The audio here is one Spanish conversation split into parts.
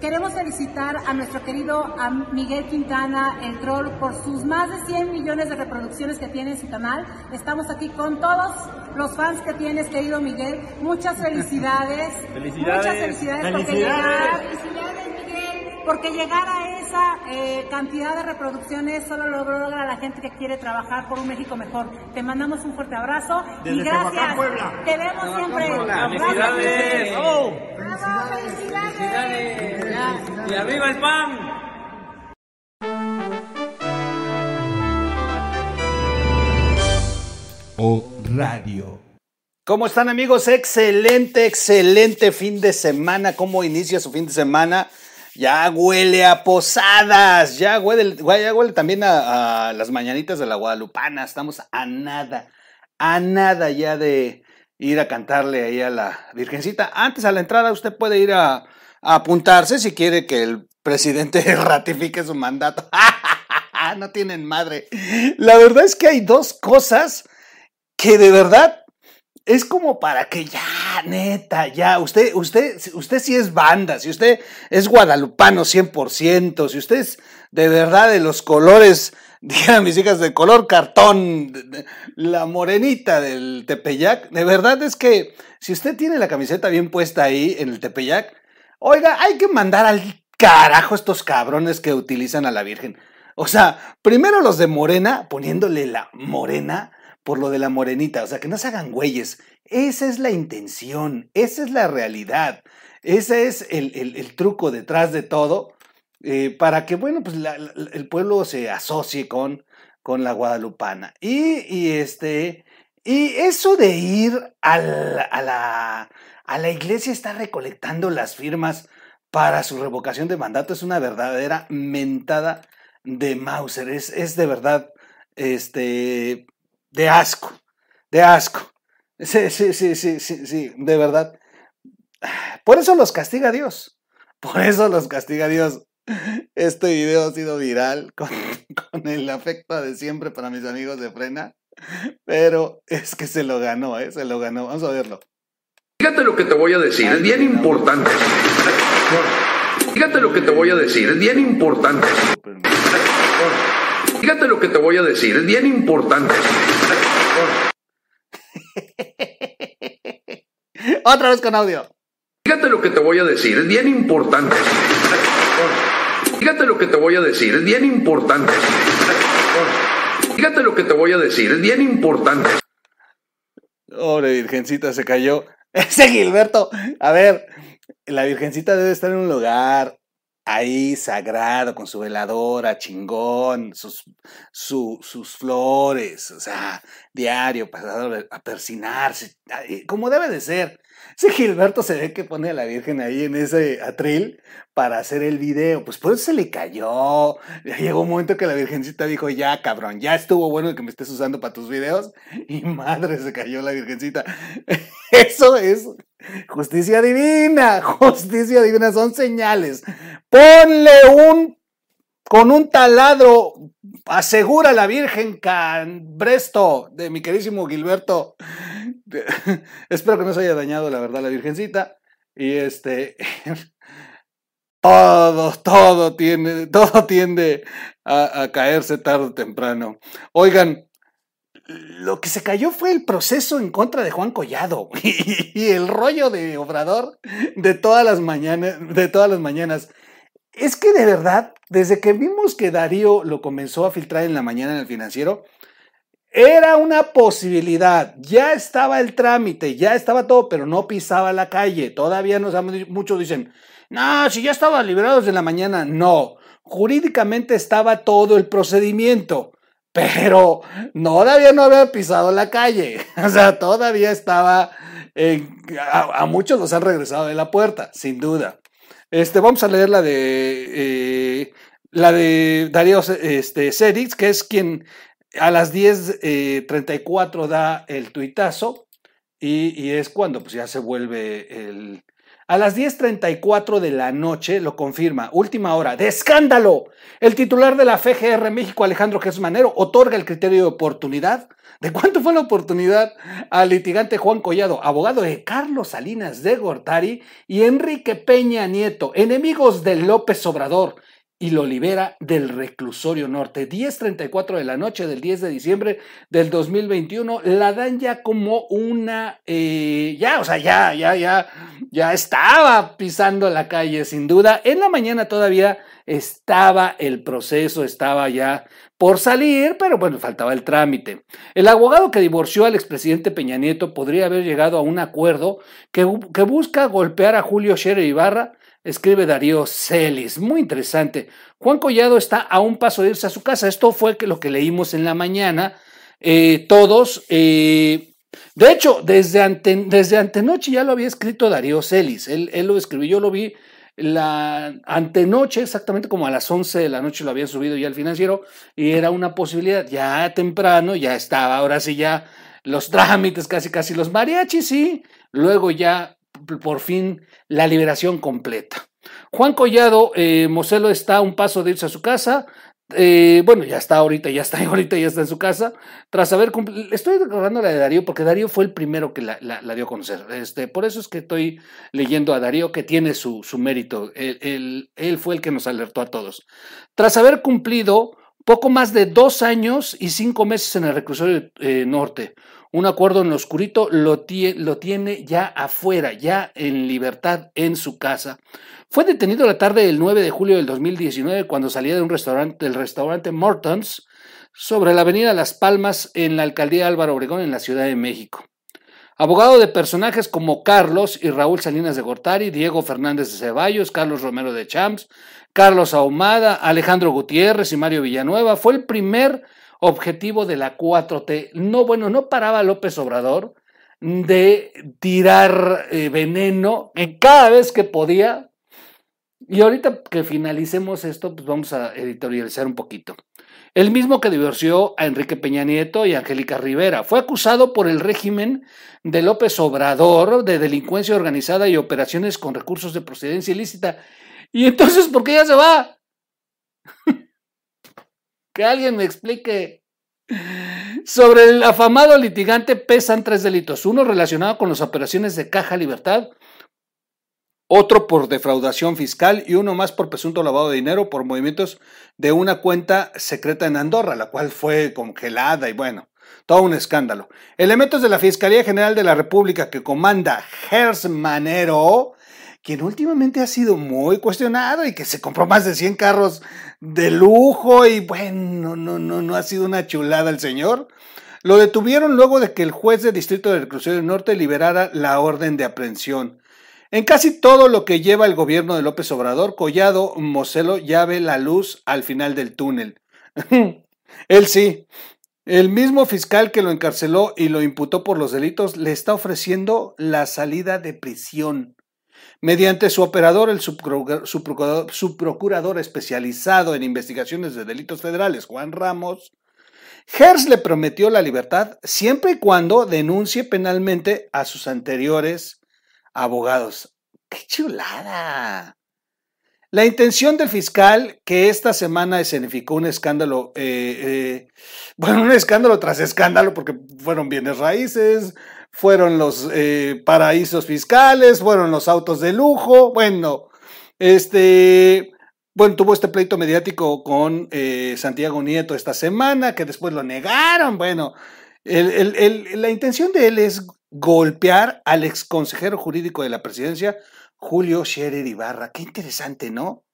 Queremos felicitar a nuestro querido Miguel Quintana, el troll, por sus más de 100 millones de reproducciones que tiene en su canal. Estamos aquí con todos los fans que tienes, querido Miguel. Muchas felicidades. Felicidades. Muchas felicidades, porque llegar, felicidades Miguel, porque llegar a esa eh, cantidad de reproducciones solo lo logra la gente que quiere trabajar por un México mejor. Te mandamos un fuerte abrazo y gracias. Te vemos siempre. Felicidades. ¡Bravo, felicidades! Y arriba el pan. O Radio. ¿Cómo están amigos? Excelente, excelente fin de semana. ¿Cómo inicia su fin de semana? Ya huele a posadas, ya huele, ya huele también a, las mañanitas de la Guadalupana. Estamos a nada, a nada ya de ir a cantarle ahí a la Virgencita. Antes a la entrada usted puede ir a, a apuntarse si quiere que el presidente ratifique su mandato. no tienen madre. La verdad es que hay dos cosas que de verdad es como para que ya, neta, ya, usted, usted, usted sí es banda, si usted es guadalupano 100%, si usted es de verdad de los colores, digan mis hijas, de color cartón, la morenita del Tepeyac, de verdad es que si usted tiene la camiseta bien puesta ahí en el Tepeyac, oiga, hay que mandar al carajo estos cabrones que utilizan a la Virgen. O sea, primero los de Morena, poniéndole la morena por lo de la morenita, o sea, que no se hagan güeyes. Esa es la intención, esa es la realidad, ese es el, el, truco detrás de todo, eh, para que, bueno, pues el pueblo se asocie con, con la guadalupana. Y, y, este, y eso de ir a la, a la, a la iglesia está recolectando las firmas para su revocación de mandato es una verdadera mentada de Mauser, es, es de verdad, este, de asco, de asco. Sí, sí, sí, sí, sí, sí, de verdad. Por eso los castiga Dios. Por eso los castiga Dios. Este video ha sido viral con, el afecto de siempre para mis amigos de Frena. Pero es que se lo ganó, ¿eh? Se lo ganó. Vamos a verlo. Fíjate lo que te voy a decir, es bien importante. Fíjate lo que te voy a decir, es bien importante. Fíjate lo que te voy a decir, es bien importante. Otra vez con audio. Fíjate lo que te voy a decir, es bien importante. Fíjate lo que te voy a decir, es bien importante. Fíjate lo que te voy a decir, es bien importante. Pobre Virgencita se cayó. Ese Gilberto, a ver, la Virgencita debe estar en un lugar ahí sagrado, con su veladora, chingón, sus, su, sus flores, o sea, diario, pasado a persinarse, como debe de ser. Ese Gilberto se ve que pone a la Virgen ahí en ese atril para hacer el video. Pues por eso se le cayó. Llegó un momento que la Virgencita dijo, ya cabrón, ya estuvo bueno que me estés usando para tus videos. Y madre, se cayó la Virgencita. Eso es justicia divina. Justicia divina son señales. Ponle un con un taladro, asegura la Virgen Cambresto de mi querísimo Gilberto. Espero que no se haya dañado, la verdad, la Virgencita. Y este. Todo, todo tiene, todo tiende a, a caerse tarde o temprano. Oigan, lo que se cayó fue el proceso en contra de Juan Collado y el rollo de Obrador de todas las mañanas, de todas las mañanas. Es que de verdad, desde que vimos que Darío lo comenzó a filtrar en la mañana en el financiero, era una posibilidad. Ya estaba el trámite, ya estaba todo, pero no pisaba la calle. Todavía no muchos dicen, no, si ya estaba liberado desde la mañana. No, jurídicamente estaba todo el procedimiento, pero todavía no había pisado la calle. O sea, todavía estaba, a, a muchos los han regresado de la puerta, sin duda. Este, vamos a leer la de eh, la de Darío este, que es quien a las 10.34 eh, da el tuitazo y, y, es cuando pues, ya se vuelve el... A las 10.34 de la noche lo confirma. Última hora. ¡De escándalo! El titular de la FGR México, Alejandro Jesús Manero, otorga el criterio de oportunidad. ¿De cuánto fue la oportunidad al litigante Juan Collado, abogado de Carlos Salinas de Gortari y Enrique Peña Nieto, enemigos de López Obrador? Y lo libera del reclusorio norte. 10.34 de la noche del 10 de diciembre del 2021, la dan ya como una, eh, ya, o sea, ya, ya, ya, ya estaba pisando la calle, sin duda. En la mañana todavía estaba el proceso, estaba ya por salir, pero bueno, faltaba el trámite. El abogado que divorció al expresidente Peña Nieto podría haber llegado a un acuerdo que, busca golpear a Julio Scherer Ibarra escribe Darío Celis. Muy interesante. Juan Collado está a un paso de irse a su casa. Esto fue lo que leímos en la mañana. Eh, todos. Eh, de hecho, desde, ante, desde antenoche ya lo había escrito Darío Celis. Él, él, lo escribió, yo lo vi la antenoche, exactamente como a las 11 de la noche lo había subido ya el financiero, y era una posibilidad. Ya temprano, ya estaba, ahora sí ya los trámites, casi casi los mariachis, sí. Luego ya por fin la liberación completa. Juan Collado eh, está a un paso de irse a su casa. Eh, bueno, ya está ahorita, ya está ahorita, ya está en su casa. Tras haber cumplido, estoy recordando la de Darío porque Darío fue el primero que la, dio a conocer. Este, por eso es que estoy leyendo a Darío que tiene su, su mérito. Él, él, fue el que nos alertó a todos. Tras haber cumplido poco más de dos años y cinco meses en el reclusorio eh, norte, un acuerdo en lo oscurito, lo, tiene ya afuera, ya en libertad en su casa. Fue detenido la tarde del 9 de julio del 2019 cuando salía de un restaurante, del restaurante Mortons, sobre la avenida Las Palmas en la alcaldía Álvaro Obregón en la Ciudad de México. Abogado de personajes como Carlos y Raúl Salinas de Gortari, Diego Fernández de Ceballos, Carlos Romero de Champs, Carlos Ahumada, Alejandro Gutiérrez y Mario Villanueva, fue el primer objetivo de la 4T. No, bueno, no paraba López Obrador de tirar eh, veneno en cada vez que podía. Y ahorita que finalicemos esto, pues vamos a editorializar un poquito. El mismo que divorció a Enrique Peña Nieto y Angélica Rivera. Fue acusado por el régimen de López Obrador de delincuencia organizada y operaciones con recursos de procedencia ilícita. Y entonces, ¿por qué ya se va? Que alguien me explique. Sobre el afamado litigante pesan tres delitos. Uno relacionado con las operaciones de Caja Libertad, otro por defraudación fiscal y uno más por presunto lavado de dinero por movimientos de una cuenta secreta en Andorra, la cual fue congelada y bueno, todo un escándalo. Elementos de la Fiscalía General de la República que comanda Gers Manero quien últimamente ha sido muy cuestionado y que se compró más de 100 carros de lujo y bueno, no, no, no ha sido una chulada el señor. Lo detuvieron luego de que el juez de distrito del Crucero del Norte liberara la orden de aprehensión. En casi todo lo que lleva el gobierno de López Obrador, Collado Moselo ya ve la luz al final del túnel. Él sí. El mismo fiscal que lo encarceló y lo imputó por los delitos le está ofreciendo la salida de prisión. Mediante su operador, el subprocurador, especializado en investigaciones de delitos federales, Juan Ramos, Gers le prometió la libertad siempre y cuando denuncie penalmente a sus anteriores abogados. ¡Qué chulada! La intención del fiscal, que esta semana escenificó un escándalo, eh, eh, bueno, un escándalo tras escándalo, porque fueron bienes raíces, fueron los eh, paraísos fiscales, fueron los autos de lujo, bueno, este, bueno, tuvo este pleito mediático con eh, Santiago Nieto esta semana, que después lo negaron, bueno, la intención de él es golpear al ex consejero jurídico de la presidencia, Julio Scherer Ibarra. Qué interesante, ¿no?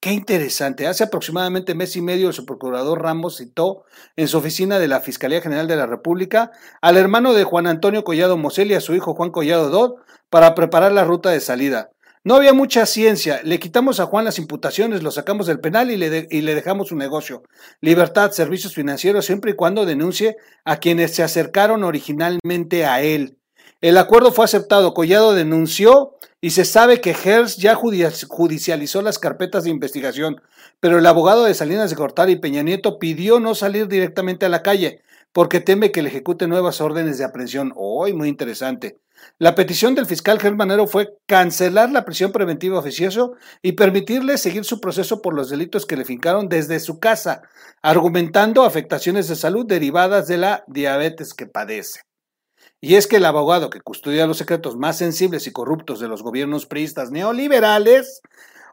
Qué interesante. Hace aproximadamente mes y medio el subprocurador Ramos citó en su oficina de la Fiscalía General de la República al hermano de Juan Antonio Collado Mosel y a su hijo Juan Collado Dodd para preparar la ruta de salida. No había mucha ciencia. Le quitamos a Juan las imputaciones, lo sacamos del penal y le, y le dejamos su negocio. Libertad, servicios financieros, siempre y cuando denuncie a quienes se acercaron originalmente a él. El acuerdo fue aceptado. Collado denunció y se sabe que Hertz ya judicializó las carpetas de investigación, pero el abogado de Salinas de Cortar y Peña Nieto pidió no salir directamente a la calle porque teme que le ejecute nuevas órdenes de aprehensión. Hoy, muy interesante. La petición del fiscal Germanero fue cancelar la prisión preventiva oficioso y permitirle seguir su proceso por los delitos que le fincaron desde su casa, argumentando afectaciones de salud derivadas de la diabetes que padece. Y es que el abogado que custodia los secretos más sensibles y corruptos de los gobiernos priistas neoliberales,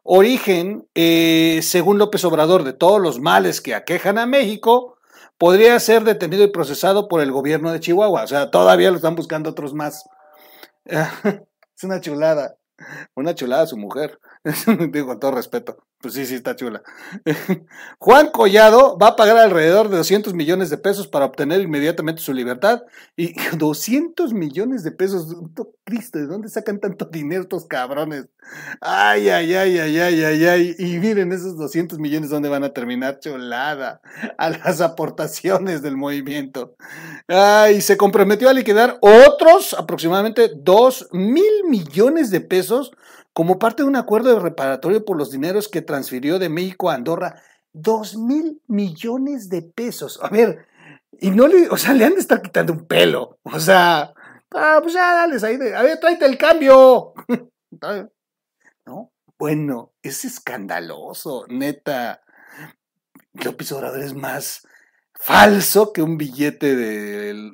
origen, eh, según López Obrador, de todos los males que aquejan a México, podría ser detenido y procesado por el gobierno de Chihuahua. O sea, todavía lo están buscando otros más. es una chulada. Una chulada su mujer. Digo, con todo respeto. Pues sí, sí, está chula. Juan Collado va a pagar alrededor de 200 millones de pesos para obtener inmediatamente su libertad. Y 200 millones de pesos. Cristo, ¿de dónde sacan tanto dinero estos cabrones? Ay, ay, ay, ay, ay, ay, ay. Y miren esos 200 millones, ¿dónde van a terminar? Chulada. A las aportaciones del movimiento. Ay, se comprometió a liquidar otros aproximadamente 2 mil millones de pesos como parte de un acuerdo de reparatorio por los dineros que transfirió de México a Andorra. Dos mil millones de pesos. A ver, y no le, o sea, le han de estar quitando un pelo. O sea, ah, pues ya, dale ahí, de, a ver, tráete el cambio. ¿No? Bueno, es escandaloso, neta. López Obrador es más falso que un billete de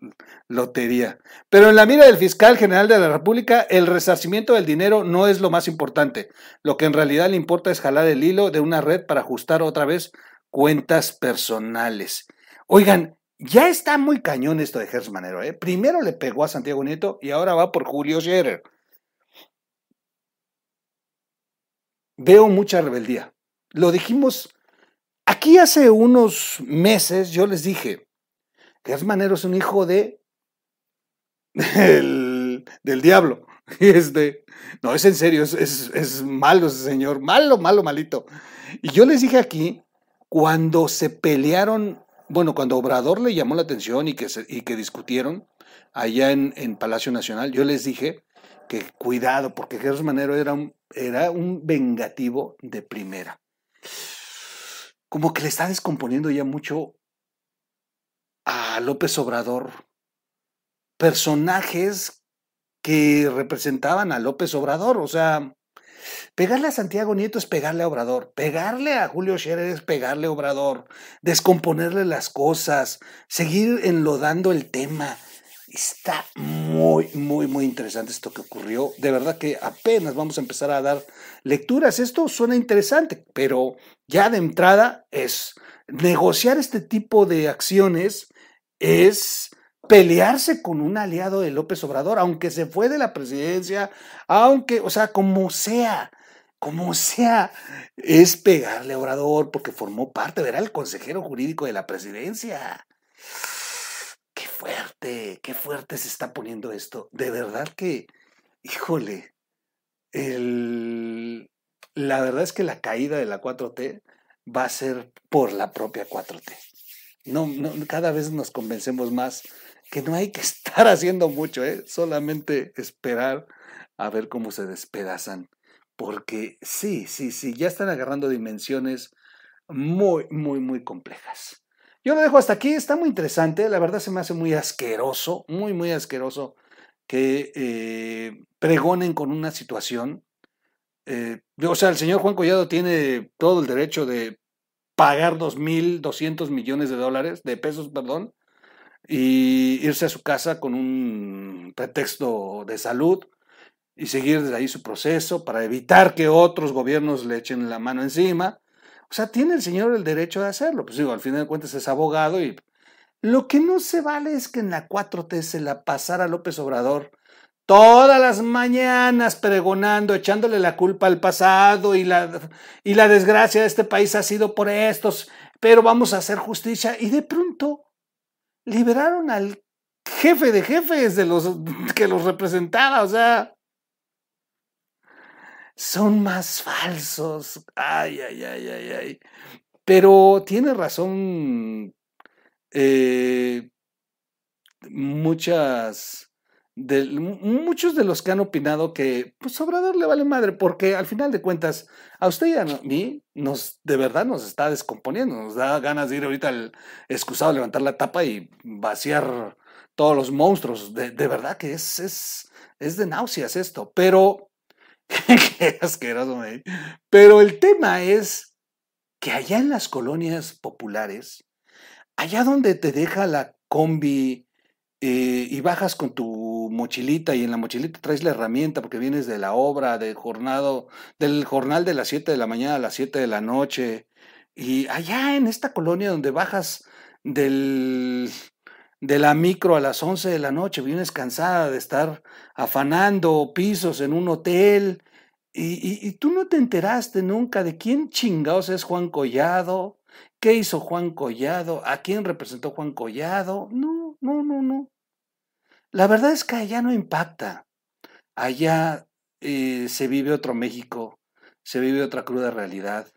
lotería. Pero en la mira del fiscal general de la República, el resarcimiento del dinero no es lo más importante. Lo que en realidad le importa es jalar el hilo de una red para ajustar otra vez cuentas personales. Oigan, ya está muy cañón esto de Gers Manero. ¿eh? Primero le pegó a Santiago Nieto y ahora va por Julio Scherer. Veo mucha rebeldía. Lo dijimos Aquí hace unos meses yo les dije que Manero es un hijo de del, diablo. Este, no, es en serio, es, es, malo ese señor, malo, malo, malito. Y yo les dije aquí, cuando se pelearon, bueno, cuando Obrador le llamó la atención y que, y que discutieron allá en, en, Palacio Nacional, yo les dije que cuidado, porque Jesús Manero era un, era un vengativo de primera como que le está descomponiendo ya mucho a López Obrador personajes que representaban a López Obrador, o sea, pegarle a Santiago Nieto es pegarle a Obrador, pegarle a Julio Scherer es pegarle a Obrador, descomponerle las cosas, seguir enlodando el tema. Está muy, muy, muy interesante esto que ocurrió. De verdad que apenas vamos a empezar a dar lecturas. Esto suena interesante, pero ya de entrada es negociar este tipo de acciones, es pelearse con un aliado de López Obrador, aunque se fue de la presidencia, aunque, o sea, como sea, como sea, es pegarle a Obrador porque formó parte, era el consejero jurídico de la presidencia. Fuerte, qué fuerte se está poniendo esto. De verdad que, híjole, el, la verdad es que la caída de la 4T va a ser por la propia 4T. No, cada vez nos convencemos más que no hay que estar haciendo mucho, ¿eh? solamente esperar a ver cómo se despedazan. Porque sí, sí, sí, ya están agarrando dimensiones muy, muy, muy complejas. Yo lo dejo hasta aquí, está muy interesante, la verdad se me hace muy asqueroso, muy, muy asqueroso que eh, pregonen con una situación eh, o sea, el señor Juan Collado tiene todo el derecho de pagar 2.200 millones de dólares, de pesos, perdón, y irse a su casa con un pretexto de salud y seguir desde ahí su proceso para evitar que otros gobiernos le echen la mano encima. O sea, tiene el señor el derecho de hacerlo. Pues digo, al final de cuentas es abogado y lo que no se vale es que en la 4T se la pasara López Obrador todas las mañanas pregonando, echándole la culpa al pasado y la, y la desgracia de este país ha sido por estos, pero vamos a hacer justicia. Y de pronto liberaron al jefe de jefes de los que los representaba, o sea, son más falsos. Ay, ay, ay, ay, ay. Pero tiene razón eh, muchas de, muchos de los que han opinado que pues Obrador le vale madre, porque al final de cuentas, a usted y a mí nos de verdad nos está descomponiendo, nos da ganas de ir ahorita al excusado, levantar la tapa y vaciar todos los monstruos. De, de verdad que es, es, es de náuseas esto. Pero, qué asqueroso, me- Pero el tema es que allá en las colonias populares, allá donde te deja la combi eh, y bajas con tu mochilita y en la mochilita traes la herramienta porque vienes de la obra, del jornado, del jornal de las 7 de la mañana a las 7 de la noche. Y allá en esta colonia donde bajas del, de la micro a las 11 de la noche, vienes cansada de estar afanando pisos en un hotel y, tú no te enteraste nunca de quién chingados es Juan Collado, qué hizo Juan Collado, a quién representó Juan Collado. No, no, no, no. La verdad es que allá no impacta. Allá eh, se vive otro México, se vive otra cruda realidad.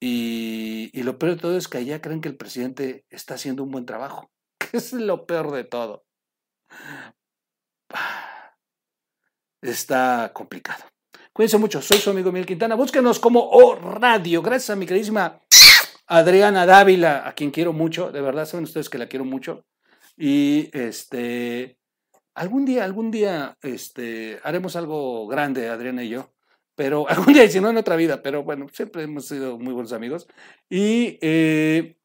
Y, y lo peor de todo es que allá creen que el presidente está haciendo un buen trabajo. Es lo peor de todo. Está complicado. Cuídense mucho, soy su amigo Miguel Quintana. Búsquenos como O Radio. Gracias a mi queridísima Adriana Dávila, a quien quiero mucho. De verdad, saben ustedes que la quiero mucho. Y este, algún día, algún día, este, haremos algo grande, Adriana y yo. Pero algún día, si no en otra vida, pero bueno, siempre hemos sido muy buenos amigos. Y, eh,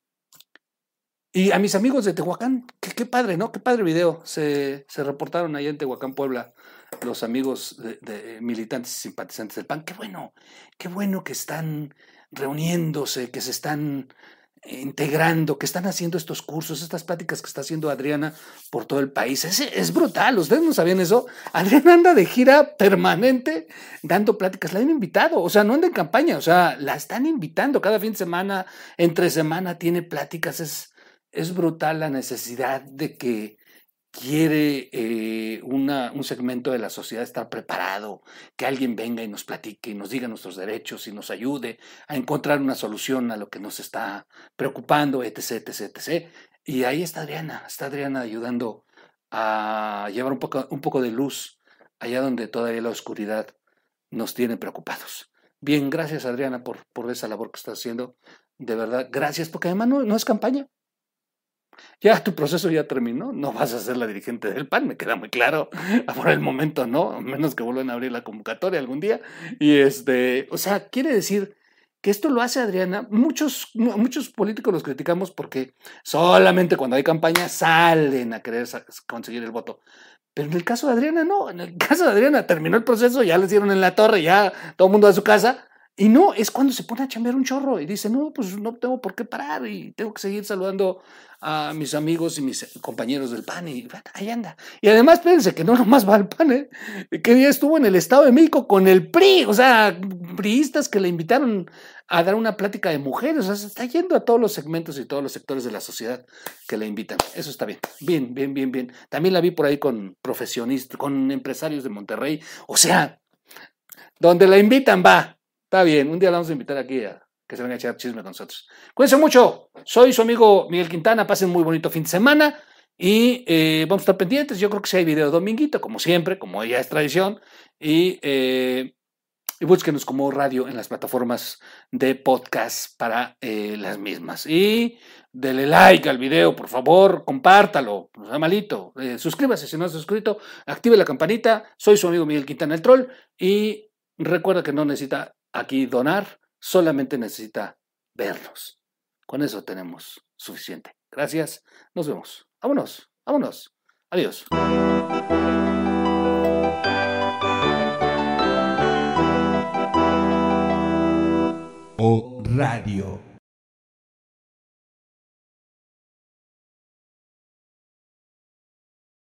y a mis amigos de Tehuacán, qué, padre, ¿no? Qué padre video. Se, se reportaron allá en Tehuacán, Puebla, los amigos de, de militantes y simpatizantes del PAN. Qué bueno, qué bueno que están reuniéndose, que se están integrando, que están haciendo estos cursos, estas pláticas que está haciendo Adriana por todo el país. Es, es brutal, ustedes no sabían eso. Adriana anda de gira permanente dando pláticas, la han invitado, o sea, no anda en campaña, o sea, la están invitando cada fin de semana, entre semana tiene pláticas, es, es brutal la necesidad de que quiere eh, un segmento de la sociedad estar preparado, que alguien venga y nos platique y nos diga nuestros derechos y nos ayude a encontrar una solución a lo que nos está preocupando, etc., etc., etc. Y ahí está Adriana, está Adriana ayudando a llevar un poco, un poco de luz allá donde todavía la oscuridad nos tiene preocupados. Bien, gracias Adriana por, por esa labor que estás haciendo. De verdad, gracias, porque además no, no es campaña. Ya tu proceso ya terminó, no vas a ser la dirigente del PAN, me queda muy claro. Por el momento no, a menos que vuelvan a abrir la convocatoria algún día. Y este, o sea, quiere decir que esto lo hace Adriana. Muchos, muchos políticos los criticamos porque solamente cuando hay campaña salen a querer conseguir el voto. Pero en el caso de Adriana, no. En el caso de Adriana terminó el proceso, ya les dieron en la torre, ya todo el mundo a su casa. Y no, es cuando se pone a chambear un chorro y dice, no, pues no tengo por qué parar y tengo que seguir saludando a mis amigos y mis compañeros del PAN y ahí anda. Y además, espérense que no nomás va al PAN, ¿eh? que día estuvo en el Estado de México con el PRI, o sea, priistas que le invitaron a dar una plática de mujeres, o sea, se está yendo a todos los segmentos y todos los sectores de la sociedad que le invitan. Eso está bien, bien, bien, bien, bien. También la vi por ahí con profesionistas, con empresarios de Monterrey, o sea, donde la invitan va. Está bien, un día la vamos a invitar aquí a que se venga a echar chisme con nosotros. Cuídense mucho, soy su amigo Miguel Quintana, pasen muy bonito fin de semana y eh, vamos a estar pendientes. Yo creo que si hay video dominguito, como siempre, como ya es tradición, y, eh, y búsquenos como radio en las plataformas de podcast para eh, las mismas. Y dele like al video, por favor, compártalo, no sea malito, eh, suscríbase si no has suscrito, active la campanita, soy su amigo Miguel Quintana el Troll. Y recuerda que no necesita aquí donar, solamente necesita vernos. Con eso tenemos suficiente. Gracias, nos vemos. Vámonos, vámonos. Adiós. O Radio.